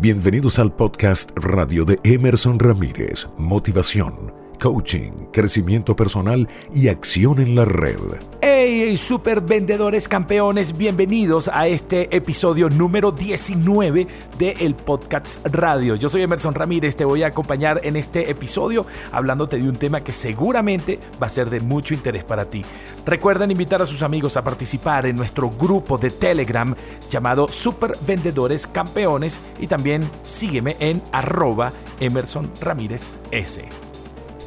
Bienvenidos al podcast radio de Emerson Ramírez, Motivación coaching, crecimiento personal y acción en la red. Hey, super vendedores campeones, bienvenidos a este episodio número 19 de podcast radio. Yo soy Emerson Ramírez, te voy a acompañar en este episodio hablándote de un tema que seguramente va a ser de mucho interés para ti. Recuerden invitar a sus amigos a participar en nuestro grupo de Telegram llamado Super Vendedores Campeones y también sígueme en arroba Emerson Ramírez S.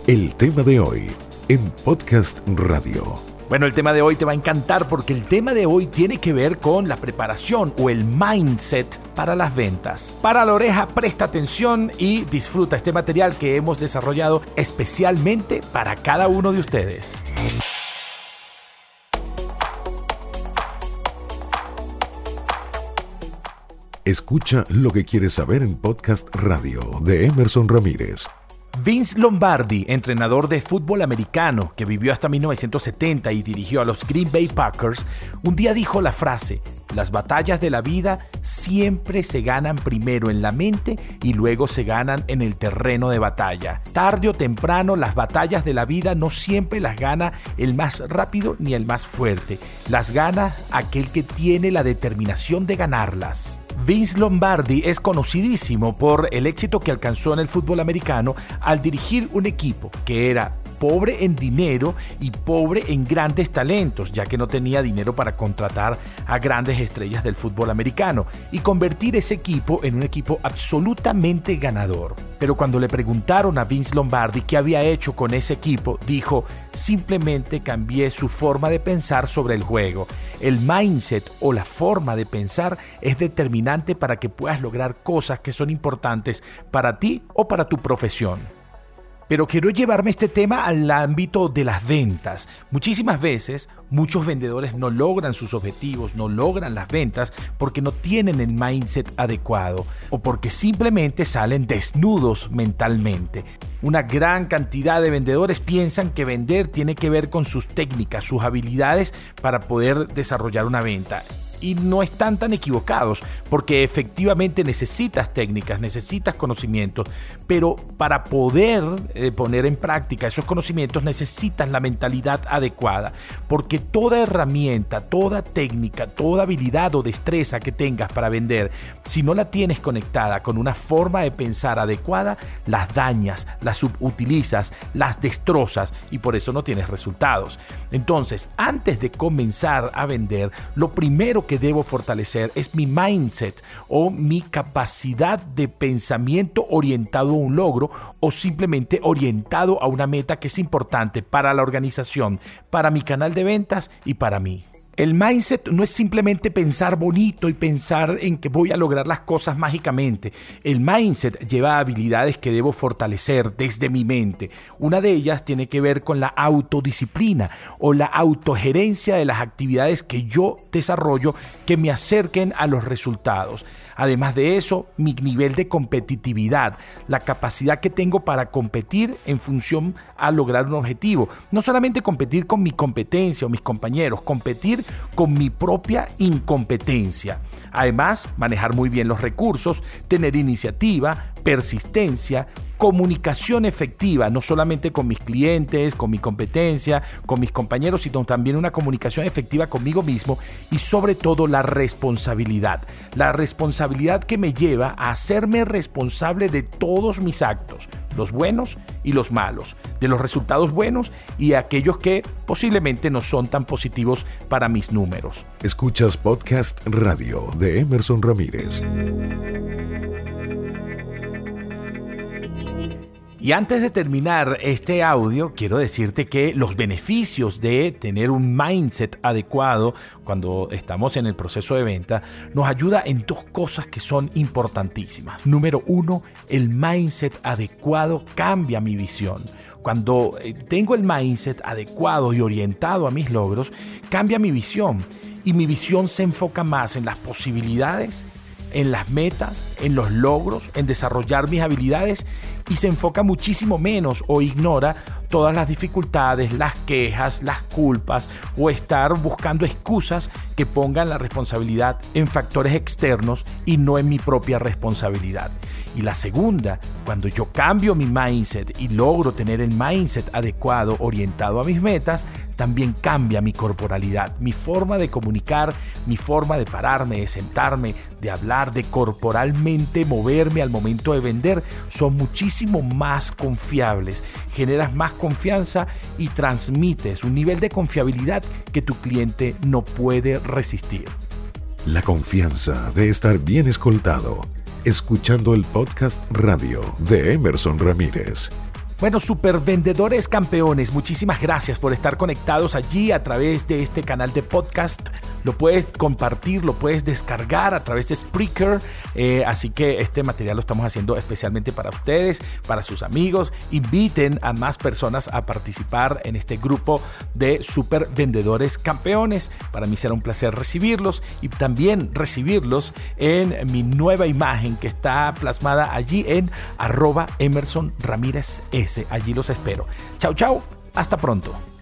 El tema de hoy en Podcast Radio. Bueno, el tema de hoy te va a encantar porque el tema de hoy tiene que ver con la preparación o el mindset para las ventas. Para la oreja, presta atención y disfruta este material que hemos desarrollado especialmente para cada uno de ustedes. Escucha lo que quieres saber en Podcast Radio de Emerson Ramírez. Vince Lombardi, entrenador de fútbol americano que vivió hasta 1970 y dirigió a los Green Bay Packers, un día dijo la frase, las batallas de la vida siempre se ganan primero en la mente y luego se ganan en el terreno de batalla. Tarde o temprano las batallas de la vida no siempre las gana el más rápido ni el más fuerte, las gana aquel que tiene la determinación de ganarlas. Vince Lombardi es conocidísimo por el éxito que alcanzó en el fútbol americano al dirigir un equipo que era pobre en dinero y pobre en grandes talentos, ya que no tenía dinero para contratar a grandes estrellas del fútbol americano, y convertir ese equipo en un equipo absolutamente ganador. Pero cuando le preguntaron a Vince Lombardi qué había hecho con ese equipo, dijo, simplemente cambié su forma de pensar sobre el juego. El mindset o la forma de pensar es determinante para que puedas lograr cosas que son importantes para ti o para tu profesión. Pero quiero llevarme este tema al ámbito de las ventas. Muchísimas veces muchos vendedores no logran sus objetivos, no logran las ventas porque no tienen el mindset adecuado o porque simplemente salen desnudos mentalmente. Una gran cantidad de vendedores piensan que vender tiene que ver con sus técnicas, sus habilidades para poder desarrollar una venta y no están tan equivocados, porque efectivamente necesitas técnicas, necesitas conocimientos, pero para poder eh, poner en práctica esos conocimientos necesitas la mentalidad adecuada, porque toda herramienta, toda técnica, toda habilidad o destreza que tengas para vender, si no la tienes conectada con una forma de pensar adecuada, las dañas, las subutilizas, las destrozas y por eso no tienes resultados. Entonces, antes de comenzar a vender, lo primero que debo fortalecer es mi mindset o mi capacidad de pensamiento orientado a un logro o simplemente orientado a una meta que es importante para la organización, para mi canal de ventas y para mí. El mindset no es simplemente pensar bonito y pensar en que voy a lograr las cosas mágicamente. El mindset lleva habilidades que debo fortalecer desde mi mente. Una de ellas tiene que ver con la autodisciplina o la autogerencia de las actividades que yo desarrollo que me acerquen a los resultados. Además de eso, mi nivel de competitividad, la capacidad que tengo para competir en función a lograr un objetivo. No solamente competir con mi competencia o mis compañeros, competir con mi propia incompetencia. Además, manejar muy bien los recursos, tener iniciativa, persistencia, comunicación efectiva, no solamente con mis clientes, con mi competencia, con mis compañeros, sino también una comunicación efectiva conmigo mismo y sobre todo la responsabilidad. La responsabilidad que me lleva a hacerme responsable de todos mis actos, los buenos y los malos, de los resultados buenos y aquellos que posiblemente no son tan positivos para mis números. Escuchas Podcast Radio de Emerson Ramírez. Y antes de terminar este audio, quiero decirte que los beneficios de tener un mindset adecuado cuando estamos en el proceso de venta nos ayuda en dos cosas que son importantísimas. Número uno, el mindset adecuado cambia mi visión. Cuando eh, tengo el mindset adecuado y orientado a mis logros, cambia mi visión y mi visión se enfoca más en las posibilidades en las metas, en los logros, en desarrollar mis habilidades y se enfoca muchísimo menos o ignora todas las dificultades, las quejas, las culpas o estar buscando excusas que pongan la responsabilidad en factores externos y no en mi propia responsabilidad. Y la segunda, cuando yo cambio mi mindset y logro tener el mindset adecuado orientado a mis metas, también cambia mi corporalidad, mi forma de comunicar, mi forma de pararme, de sentarme, de hablar, de corporalmente moverme al momento de vender, son muchísimo más confiables. Generas más confianza y transmites un nivel de confiabilidad que tu cliente no puede resistir. La confianza de estar bien escoltado, escuchando el podcast radio de Emerson Ramírez. Bueno, super vendedores campeones, muchísimas gracias por estar conectados allí a través de este canal de podcast. Lo puedes compartir, lo puedes descargar a través de Spreaker. Eh, así que este material lo estamos haciendo especialmente para ustedes, para sus amigos. Inviten a más personas a participar en este grupo de super vendedores campeones. Para mí será un placer recibirlos y también recibirlos en mi nueva imagen que está plasmada allí en arroba Emerson Ramírez S. Allí los espero. Chao, chao. Hasta pronto.